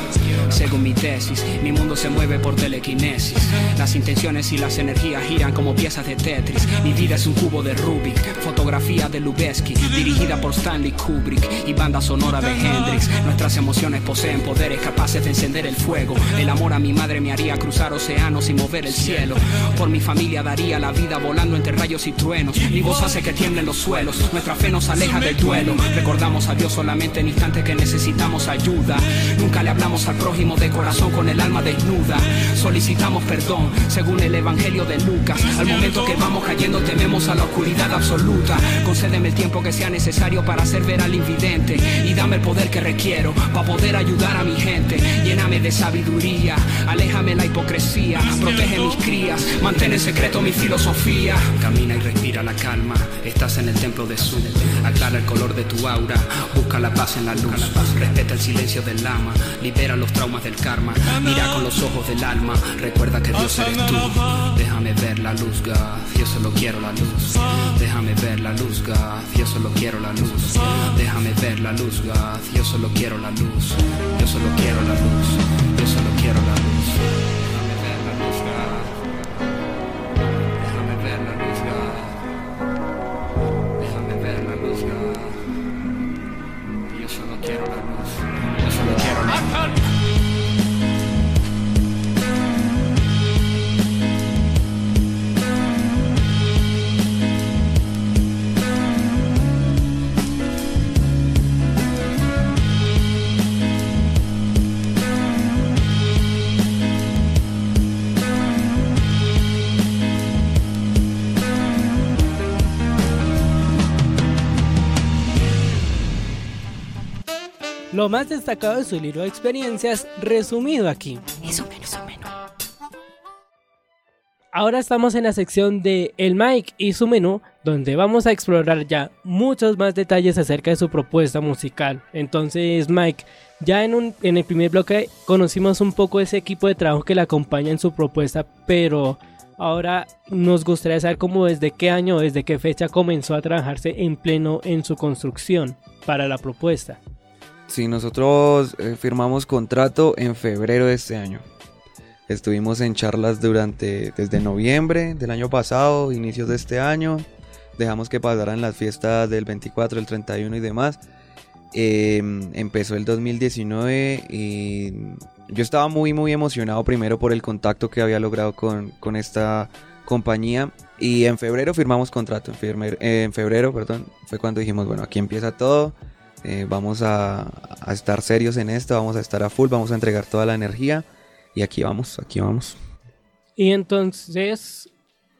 Según mi tesis, mi mundo se mueve por telequinesis. Las intenciones y las energías giran como piezas de Tetris. Mi vida es un cubo de Rubik, fotografía de Lubeski, dirigida por Stanley Kubrick y banda sonora de Hendrix. Nuestras emociones poseen poderes capaces de encender el fuego. El amor a mi madre me haría cruzar océanos y mover el cielo. Por mi familia daría la vida volando entre rayos y truenos. Mi voz hace que tiemblen los suelos. Nuestra fe nos aleja del duelo. Recordamos a Dios solamente en instantes que necesitamos ayuda. Nunca le hablamos al prójimo de corazón con el alma desnuda. Solicitamos perdón según el evangelio de Lucas. Al momento que vamos cayendo tememos a la oscuridad absoluta. Concédeme el tiempo que sea necesario para hacer ver al invidente y dame el poder que requiero para poder ayudar a mi gente. Lléname de sabiduría, aléjame la hipocresía, protege mis crías, mantén en secreto mi filosofía. Camina y respira la calma, estás en el templo Aclara el color de tu aura, busca la paz en la luz, respeta el silencio del lama, libera los traumas del karma, mira con los ojos del alma, recuerda que Dios eres tú. Déjame ver la luz, God, yo solo quiero la luz. Déjame ver la luz, God, yo solo quiero la luz. Déjame ver la luz, God, yo solo quiero la luz. Yo solo quiero la luz, yo solo quiero la luz. Lo más destacado de su libro de experiencias resumido aquí. Ahora estamos en la sección de El Mike y su menú, donde vamos a explorar ya muchos más detalles acerca de su propuesta musical. Entonces, Mike, ya en, un, en el primer bloque conocimos un poco ese equipo de trabajo que le acompaña en su propuesta, pero ahora nos gustaría saber cómo desde qué año, desde qué fecha comenzó a trabajarse en pleno en su construcción para la propuesta. Sí, nosotros eh, firmamos contrato en febrero de este año. Estuvimos en charlas durante desde noviembre del año pasado, inicios de este año. Dejamos que pasaran las fiestas del 24, el 31 y demás. Eh, empezó el 2019 y yo estaba muy muy emocionado primero por el contacto que había logrado con, con esta compañía y en febrero firmamos contrato. En febrero, en febrero, perdón, fue cuando dijimos, bueno, aquí empieza todo. Eh, vamos a, a estar serios en esto, vamos a estar a full, vamos a entregar toda la energía. Y aquí vamos, aquí vamos. Y entonces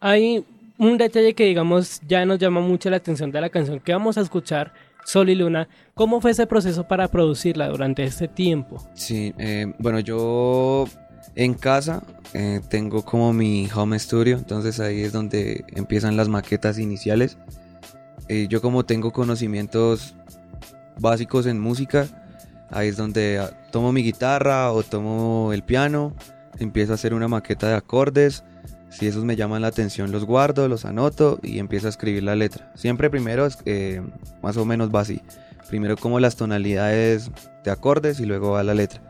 hay un detalle que digamos ya nos llama mucho la atención de la canción que vamos a escuchar, Sol y Luna. ¿Cómo fue ese proceso para producirla durante este tiempo? Sí, eh, bueno, yo en casa eh, tengo como mi home studio, entonces ahí es donde empiezan las maquetas iniciales. Eh, yo como tengo conocimientos básicos en música, ahí es donde ah, tomo mi guitarra o tomo el piano, empiezo a hacer una maqueta de acordes. Si esos me llaman la atención, los guardo, los anoto y empiezo a escribir la letra. Siempre primero, eh, más o menos va así. Primero como las tonalidades de acordes y luego va la letra.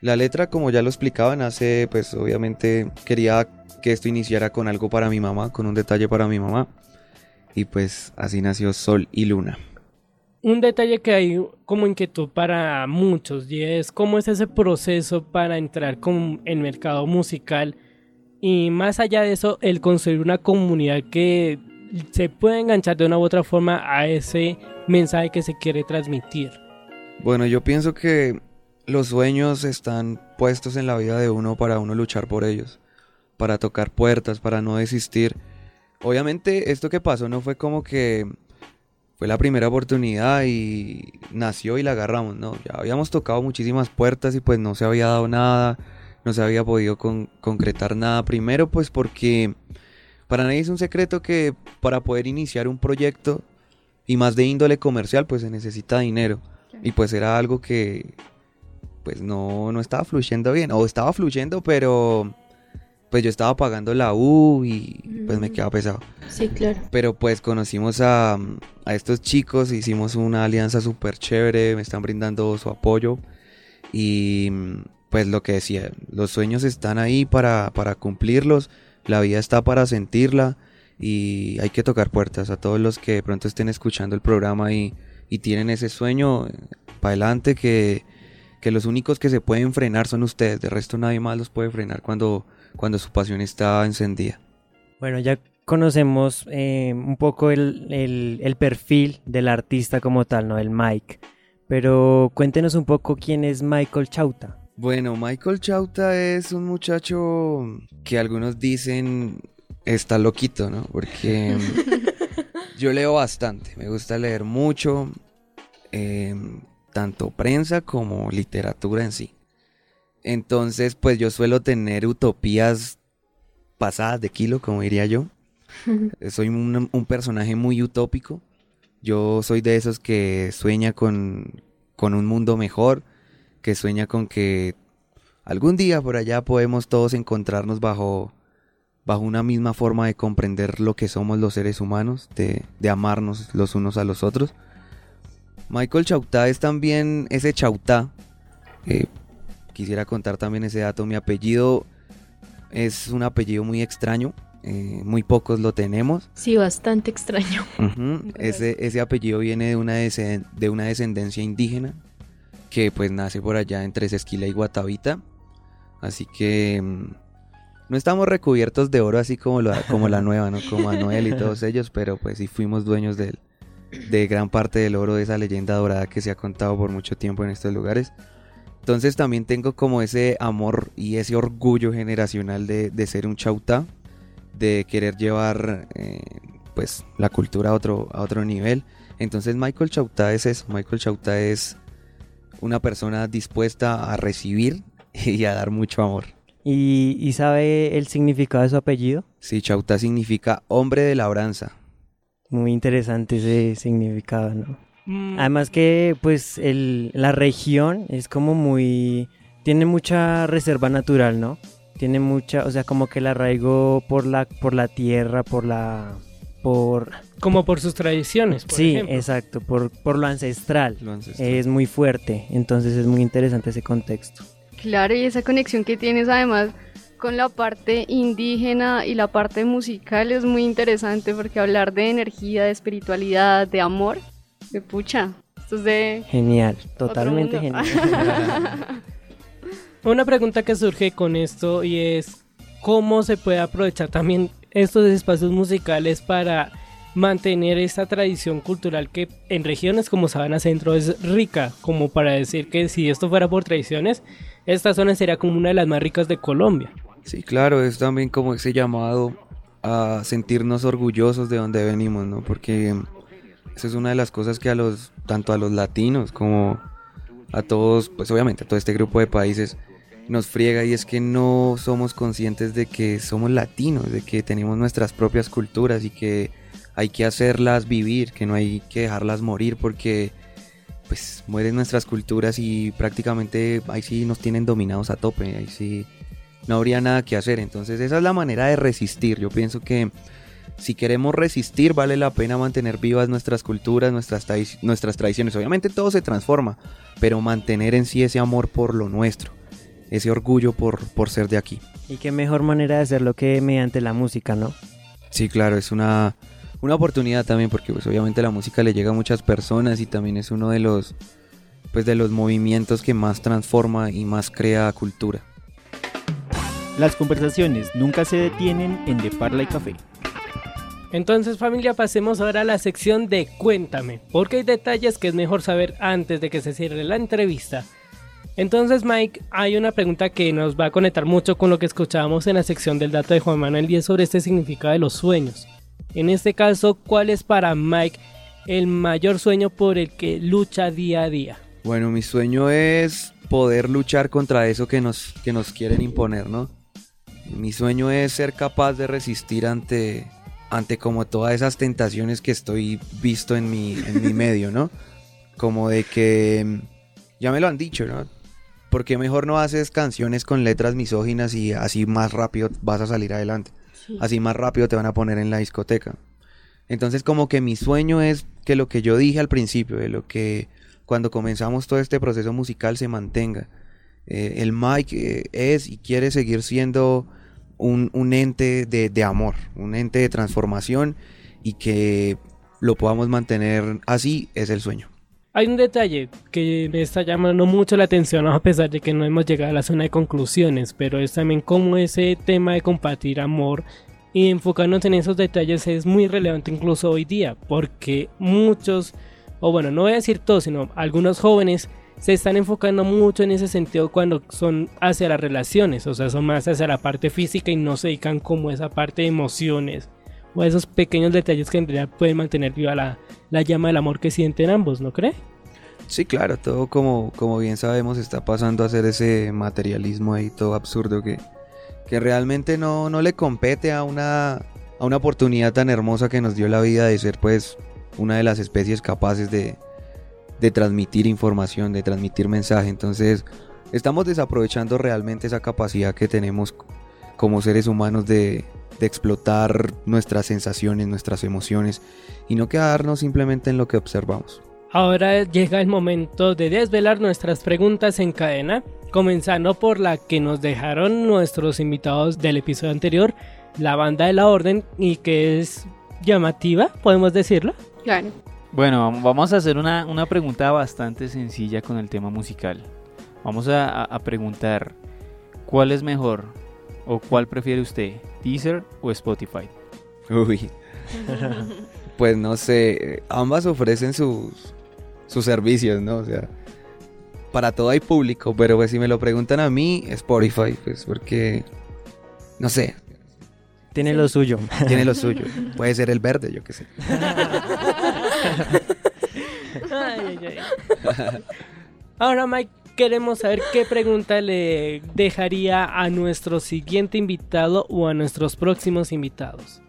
La letra, como ya lo explicaba, nace, pues obviamente quería que esto iniciara con algo para mi mamá, con un detalle para mi mamá. Y pues así nació Sol y Luna. Un detalle que hay como inquietud para muchos y es cómo es ese proceso para entrar con el mercado musical y más allá de eso el construir una comunidad que se pueda enganchar de una u otra forma a ese mensaje que se quiere transmitir. Bueno, yo pienso que los sueños están puestos en la vida de uno para uno luchar por ellos, para tocar puertas, para no desistir. Obviamente esto que pasó no fue como que fue la primera oportunidad y nació y la agarramos, ¿no? Ya habíamos tocado muchísimas puertas y pues no se había dado nada, no se había podido con- concretar nada. Primero pues porque para nadie es un secreto que para poder iniciar un proyecto y más de índole comercial pues se necesita dinero. Y pues era algo que pues no, no estaba fluyendo bien. O estaba fluyendo, pero pues yo estaba pagando la U y pues me quedaba pesado. Sí, claro. Pero pues conocimos a, a estos chicos, hicimos una alianza súper chévere, me están brindando su apoyo. Y pues lo que decía, los sueños están ahí para, para cumplirlos, la vida está para sentirla y hay que tocar puertas a todos los que de pronto estén escuchando el programa y, y tienen ese sueño, para adelante, que, que los únicos que se pueden frenar son ustedes, de resto nadie más los puede frenar cuando, cuando su pasión está encendida. Bueno, ya conocemos eh, un poco el, el- el perfil del artista como tal, ¿no? El Mike. Pero cuéntenos un poco quién es Michael Chauta. Bueno, Michael Chauta es un muchacho que algunos dicen está loquito, ¿no? Porque yo leo bastante, me gusta leer mucho, eh, tanto prensa como literatura en sí. Entonces, pues yo suelo tener utopías pasadas de kilo, como diría yo. Soy un, un personaje muy utópico. Yo soy de esos que sueña con, con un mundo mejor, que sueña con que algún día por allá podemos todos encontrarnos bajo, bajo una misma forma de comprender lo que somos los seres humanos, de, de amarnos los unos a los otros. Michael Chautá es también ese Chautá. eh, quisiera contar también ese dato. Mi apellido es un apellido muy extraño. eh, muy pocos lo tenemos. Sí, bastante extraño. Ese, ese apellido viene de una, descen- de una descendencia indígena que pues nace por allá entre Esquila y Guatavita. Así que mm, no estamos recubiertos de oro así como la, como la nueva, ¿no? Como Anuel y todos ellos, pero pues sí fuimos dueños del- de gran parte del oro de esa leyenda dorada que se ha contado por mucho tiempo en estos lugares. Entonces también tengo como ese amor y ese orgullo generacional de, de ser un chautá, de querer llevar eh, pues la cultura a otro, a otro nivel. Entonces Michael Chautá es eso, Michael Chautá es una persona dispuesta a recibir y a dar mucho amor. ¿Y, y sabe el significado de su apellido? Sí, Chauta significa hombre de labranza. Muy interesante ese significado, ¿no? Mm, Además que pues el, la región es como muy... tiene mucha reserva natural, ¿no? Tiene mucha, o sea, como que el arraigo por la, por la tierra, por la... por... como por sus tradiciones, por sí, ejemplo. exacto, por, por lo ancestral. Lo ancestral. Es muy fuerte, entonces es muy interesante ese contexto. Claro, y esa conexión que tienes además con la parte indígena y la parte musical es muy interesante porque hablar de energía, de espiritualidad, de amor, de pucha, esto es de Genial, totalmente genial. Una pregunta que surge con esto y es cómo se puede aprovechar también estos espacios musicales para mantener esta tradición cultural que en regiones como Sabana Centro es rica, como para decir que si esto fuera por tradiciones, esta zona sería como una de las más ricas de Colombia. Sí, claro, es también como ese llamado a sentirnos orgullosos de donde venimos, ¿no? Porque es una de las cosas que a los, tanto a los latinos como a todos, pues obviamente a todo este grupo de países nos friega y es que no somos conscientes de que somos latinos, de que tenemos nuestras propias culturas y que hay que hacerlas vivir, que no hay que dejarlas morir porque pues mueren nuestras culturas y prácticamente ahí sí nos tienen dominados a tope, ahí sí no habría nada que hacer. Entonces esa es la manera de resistir. Yo pienso que si queremos resistir vale la pena mantener vivas nuestras culturas, nuestras, tradi- nuestras tradiciones. Obviamente todo se transforma, pero mantener en sí ese amor por lo nuestro, ese orgullo por, por ser de aquí. Y qué mejor manera de hacerlo que mediante la música, ¿no? Sí, claro, es una, una oportunidad también porque pues obviamente la música le llega a muchas personas y también es uno de los pues de los movimientos que más transforma y más crea cultura. Las conversaciones nunca se detienen en De Parla y Café. Entonces familia, pasemos ahora a la sección de Cuéntame, porque hay detalles que es mejor saber antes de que se cierre la entrevista. Entonces Mike, hay una pregunta que nos va a conectar mucho con lo que escuchábamos en la sección del dato de Juan Manuel Díez sobre este significado de los sueños. En este caso, ¿cuál es para Mike el mayor sueño por el que lucha día a día? Bueno, mi sueño es poder luchar contra eso que nos, que nos quieren imponer, ¿no? Mi sueño es ser capaz de resistir ante, ante como todas esas tentaciones que estoy visto en mi, en mi medio, ¿no? Como de que, mm, ya me lo han dicho, ¿no? ¿Por qué mejor no haces canciones con letras misóginas y así más rápido vas a salir adelante? Así más rápido te van a poner en la discoteca. Entonces como que mi sueño es que lo que yo dije al principio, de lo que cuando comenzamos todo este proceso musical se mantenga. Eh, el Mike eh, es y quiere seguir siendo un, un ente de, de amor, un ente de transformación y que lo podamos mantener así es el sueño. Hay un detalle que me está llamando mucho la atención a pesar de que no hemos llegado a la zona de conclusiones, pero es también como ese tema de compartir amor y enfocarnos en esos detalles es muy relevante incluso hoy día, porque muchos, o bueno, no voy a decir todos, sino algunos jóvenes se están enfocando mucho en ese sentido cuando son hacia las relaciones, o sea, son más hacia la parte física y no se dedican como esa parte de emociones o a esos pequeños detalles que en realidad pueden mantener viva la, la llama del amor que sienten ambos, ¿no cree? Sí, claro, todo como, como bien sabemos está pasando a ser ese materialismo ahí todo absurdo que, que realmente no, no le compete a una, a una oportunidad tan hermosa que nos dio la vida de ser pues una de las especies capaces de, de transmitir información, de transmitir mensaje. Entonces estamos desaprovechando realmente esa capacidad que tenemos como seres humanos de, de explotar nuestras sensaciones, nuestras emociones y no quedarnos simplemente en lo que observamos. Ahora llega el momento de desvelar nuestras preguntas en cadena, comenzando por la que nos dejaron nuestros invitados del episodio anterior, la banda de la orden, y que es llamativa, podemos decirlo. Claro. Bueno, vam- vamos a hacer una, una pregunta bastante sencilla con el tema musical. Vamos a, a- a preguntar, ¿cuál es mejor o cuál prefiere usted, Deezer o Spotify? Uy. pues no sé, ambas ofrecen sus, sus servicios, ¿no? O sea, para todo hay público, pero pues si me lo preguntan a mí, Spotify, pues porque, no sé, Tiene lo suyo. tiene lo suyo. Puede ser el verde, yo qué sé. Ahora, Mike, queremos saber qué pregunta le dejaría a nuestro siguiente invitado o a nuestros próximos invitados.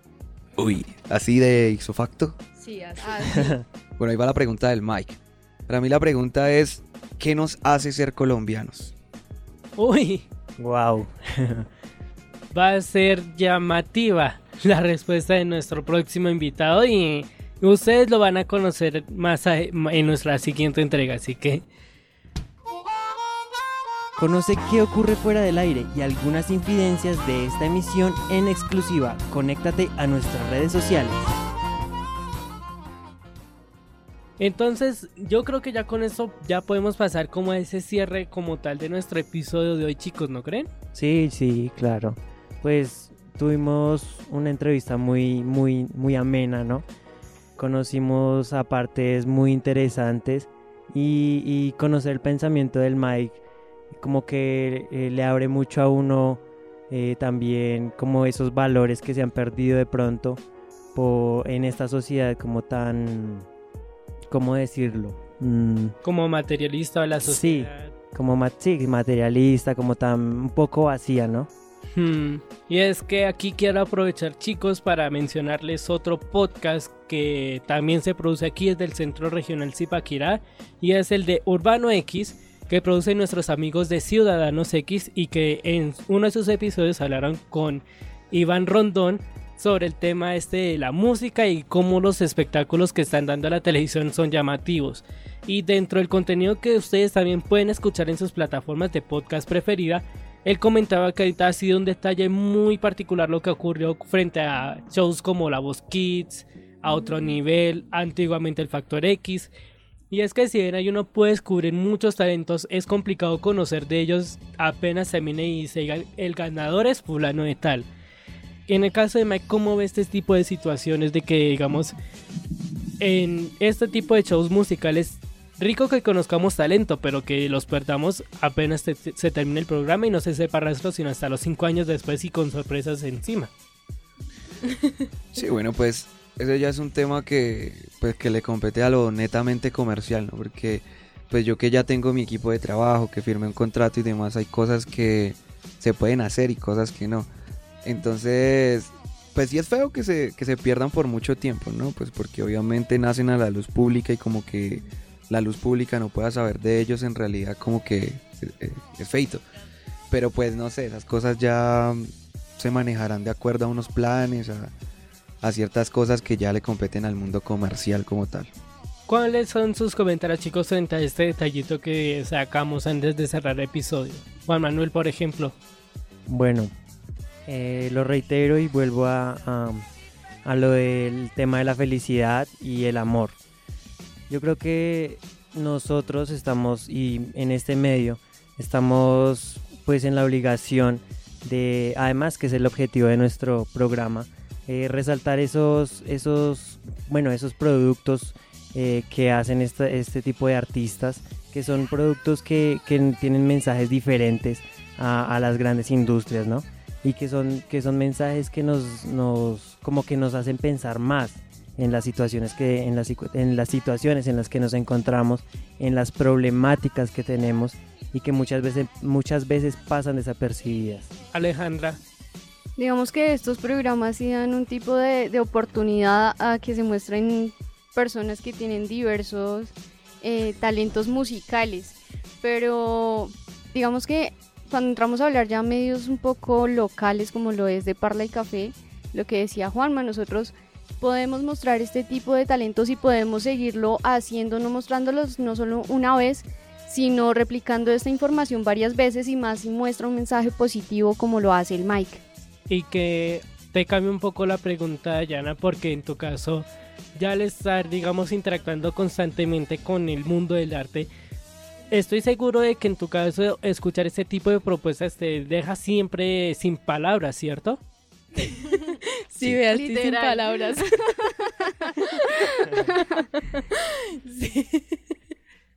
Uy, así de ixofacto. Sí, así. Bueno, ahí va la pregunta del Mike. Para mí la pregunta es, ¿qué nos hace ser colombianos? Uy, Wow. va a ser llamativa la respuesta de nuestro próximo invitado y ustedes lo van a conocer más a- en nuestra siguiente entrega, así que Conoce qué ocurre fuera del aire y algunas infidencias de esta emisión en exclusiva. Conéctate a nuestras redes sociales. entonces yo creo que ya con eso ya podemos pasar como a ese cierre como tal de nuestro episodio de hoy, chicos, ¿no creen? Sí, sí, claro. Pues tuvimos una entrevista muy, muy, muy amena, ¿no? Conocimos a partes muy interesantes y, y conocer el pensamiento del Mike como que eh, le abre mucho a uno eh, también como esos valores que se han perdido de pronto por, en esta sociedad como tan, ¿cómo decirlo? Mm, Como materialista de la Sí. sociedad. como ma- sí, materialista, como tan un poco vacía, ¿no? Hmm, Y es que aquí quiero aprovechar chicos para mencionarles otro podcast que también se produce aquí, es del Centro Regional Zipaquirá y es el de Urbano X que producen nuestros amigos de Ciudadanos X y que en uno de sus episodios hablaron con Iván Rondón sobre el tema este de la música y cómo los espectáculos que están dando a la televisión son llamativos. Y dentro del contenido que ustedes también pueden escuchar en sus plataformas de podcast preferida, él comentaba que ahorita ha sido un detalle muy particular lo que ocurrió frente a shows como La Voz Kids, a otro nivel, antiguamente el Factor X. Y es que si bien ahí uno puede descubrir muchos talentos, es complicado conocer de ellos apenas termine y se diga el ganador es fulano de tal. En el caso de Mike, ¿cómo ve este tipo de situaciones de que, digamos, en este tipo de shows musicales, rico que conozcamos talento, pero que los perdamos apenas te- se termine el programa y no se sepa rastro, sino hasta los cinco años después y con sorpresas encima? Sí, bueno, pues ese ya es un tema que, pues, que le compete a lo netamente comercial, ¿no? Porque pues yo que ya tengo mi equipo de trabajo, que firmé un contrato y demás, hay cosas que se pueden hacer y cosas que no. Entonces, pues sí es feo que se, que se pierdan por mucho tiempo, ¿no? Pues porque obviamente nacen a la luz pública y como que la luz pública no pueda saber de ellos en realidad como que eh, es feito. Pero pues no sé, esas cosas ya se manejarán de acuerdo a unos planes, a, a ciertas cosas que ya le competen al mundo comercial como tal. ¿Cuáles son sus comentarios, chicos, frente a este detallito que sacamos antes de cerrar el episodio? Juan Manuel, por ejemplo. Bueno, eh, lo reitero y vuelvo a, a- a lo del tema de la felicidad y el amor. Yo creo que nosotros estamos, y en este medio, estamos pues en la obligación de, además que es el objetivo de nuestro programa, eh, resaltar esos, esos, bueno, esos productos eh, que hacen este tipo de artistas, que son productos que, que tienen mensajes diferentes a, a las grandes industrias, ¿no? Y que son, que son mensajes que nos, nos, como que nos hacen pensar más en las situaciones que, en las, en las situaciones en las que nos encontramos, en las problemáticas que tenemos y que muchas veces, muchas veces pasan desapercibidas. Alejandra. Digamos que estos programas sí dan un tipo de, de oportunidad a que se muestren personas que tienen diversos eh, talentos musicales, pero digamos que cuando entramos a hablar ya medios un poco locales como lo es de Parla y Café, lo que decía Juanma, nosotros podemos mostrar este tipo de talentos y podemos seguirlo haciendo, no mostrándolos no solo una vez, sino replicando esta información varias veces y más si muestra un mensaje positivo como lo hace el Mike. y que te cambie un poco la pregunta, Dayana, porque en tu caso, ya al estar, digamos, interactuando constantemente con el mundo del arte, estoy seguro de que en tu caso escuchar este tipo de propuestas te deja siempre sin palabras, ¿cierto? Sí, vea, estoy sin palabras. Sí.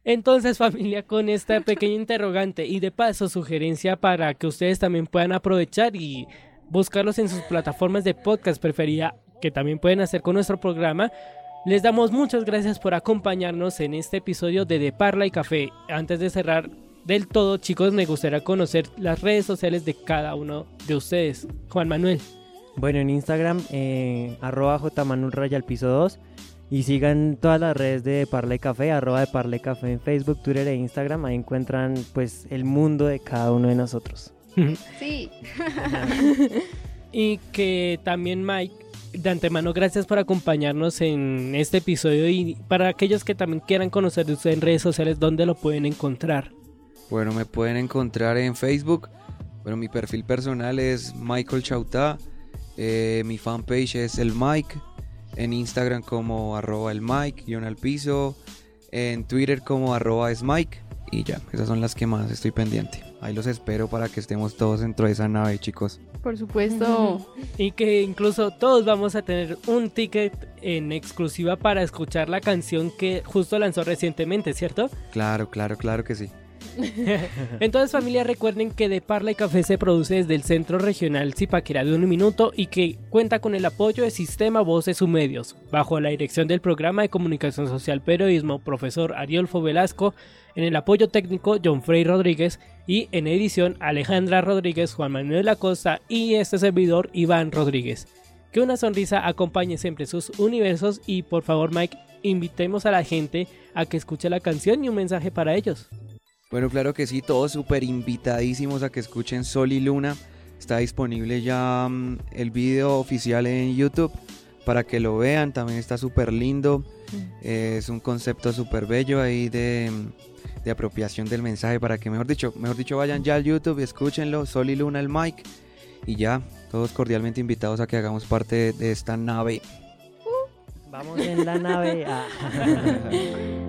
Entonces, familia, con esta pequeña interrogante y de paso sugerencia para que ustedes también puedan aprovechar y buscarlos en sus plataformas de podcast preferida, que también pueden hacer con nuestro programa, Les damos muchas gracias por acompañarnos en este episodio de De Parla y Café. Antes de cerrar del todo, chicos, me gustaría conocer las redes sociales de cada uno de ustedes. Juan Manuel. Bueno, en Instagram, eh, arroba jmanulraya al piso 2. Y sigan todas las redes de Parle Café, arroba de Parle Café en Facebook, Twitter e Instagram. Ahí encuentran pues el mundo de cada uno de nosotros. Sí. y que también Mike, de antemano gracias por acompañarnos en este episodio y para aquellos que también quieran conocer de usted en redes sociales, ¿dónde lo pueden encontrar? Bueno, me pueden encontrar en Facebook. Bueno, mi perfil personal es Michael Chautá. Eh, mi fanpage es el Mike. En Instagram como arroba el Mike, guion al piso. En Twitter como arroba es Mike. Y ya, esas son las que más estoy pendiente. Ahí los espero para que estemos todos dentro de esa nave, chicos. Por supuesto. Y que incluso todos vamos a tener un ticket en exclusiva para escuchar la canción que justo lanzó recientemente, ¿cierto? Claro, claro, claro que sí. Entonces familia recuerden que De Parla y Café se produce desde el Centro Regional Zipaquirá de un minuto y que cuenta con el apoyo del Sistema Voces y Medios, bajo la dirección del Programa de Comunicación Social Periodismo profesor Ariolfo Velasco, en el apoyo técnico John Frey Rodríguez y en edición Alejandra Rodríguez, Juan Manuel Acosta y este servidor Iván Rodríguez. Que una sonrisa acompañe siempre sus universos y por favor Mike, invitemos a la gente a que escuche la canción y un mensaje para ellos. Bueno, claro que sí, todos súper invitadísimos a que escuchen Sol y Luna. Está disponible ya mm, el video oficial en YouTube para que lo vean. También está súper lindo. Eh, es un concepto súper bello ahí de, de apropiación del mensaje para que, mejor dicho, mejor dicho, vayan ya al YouTube y escúchenlo. Sol y Luna, el mic. Y ya, todos cordialmente invitados a que hagamos parte de esta nave. Vamos en la nave. Ah.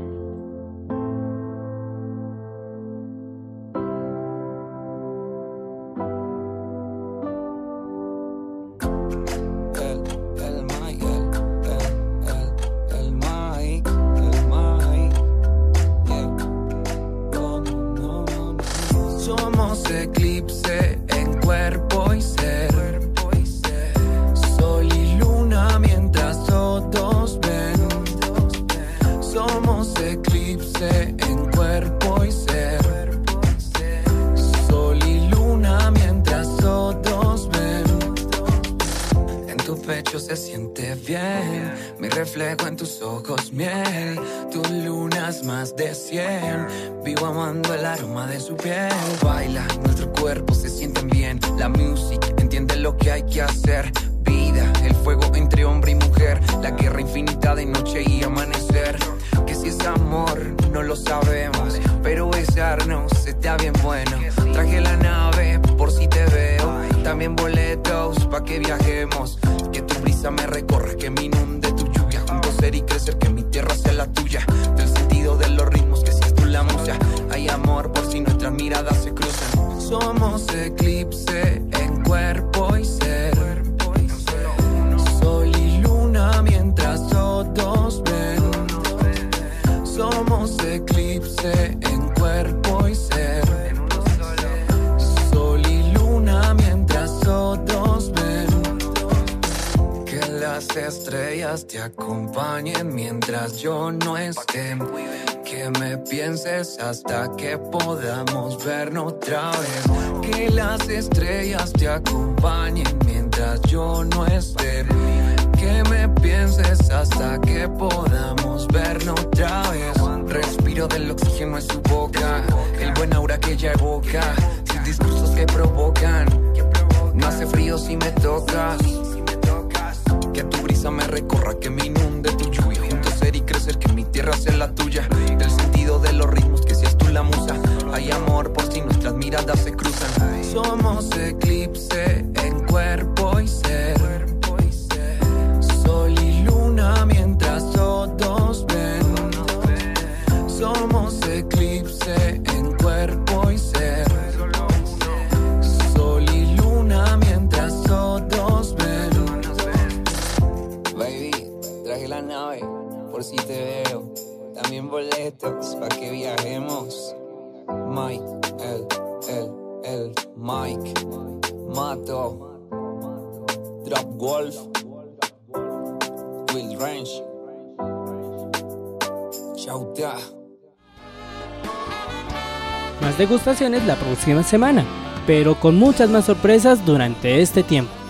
en cuerpo y ser. Sol y luna mientras todos ven. Que las estrellas te acompañen mientras yo no esté. Que me pienses hasta que podamos vernos otra vez. Que las estrellas te acompañen mientras yo no esté. Que me pienses hasta que podamos vernos otra vez. Respiro del oxígeno en su boca, el buen aura que ella evoca, sus discursos que provocan. No hace frío si me tocas. Que tu brisa me recorra, que me inunde tu lluvia. Juntos ser y crecer, que mi tierra sea la tuya. Del sentido de los ritmos, que seas tú la musa. Hay amor por si nuestras miradas se cruzan. Somos eclipse en cuerpo y ser. Sol y luna mientras si te veo. También boletos para que viajemos. Mike, el, el, el, Mike, Mato, Drop Wolf, Will Range. Chauta. Más degustaciones la próxima semana, pero con muchas más sorpresas durante este tiempo.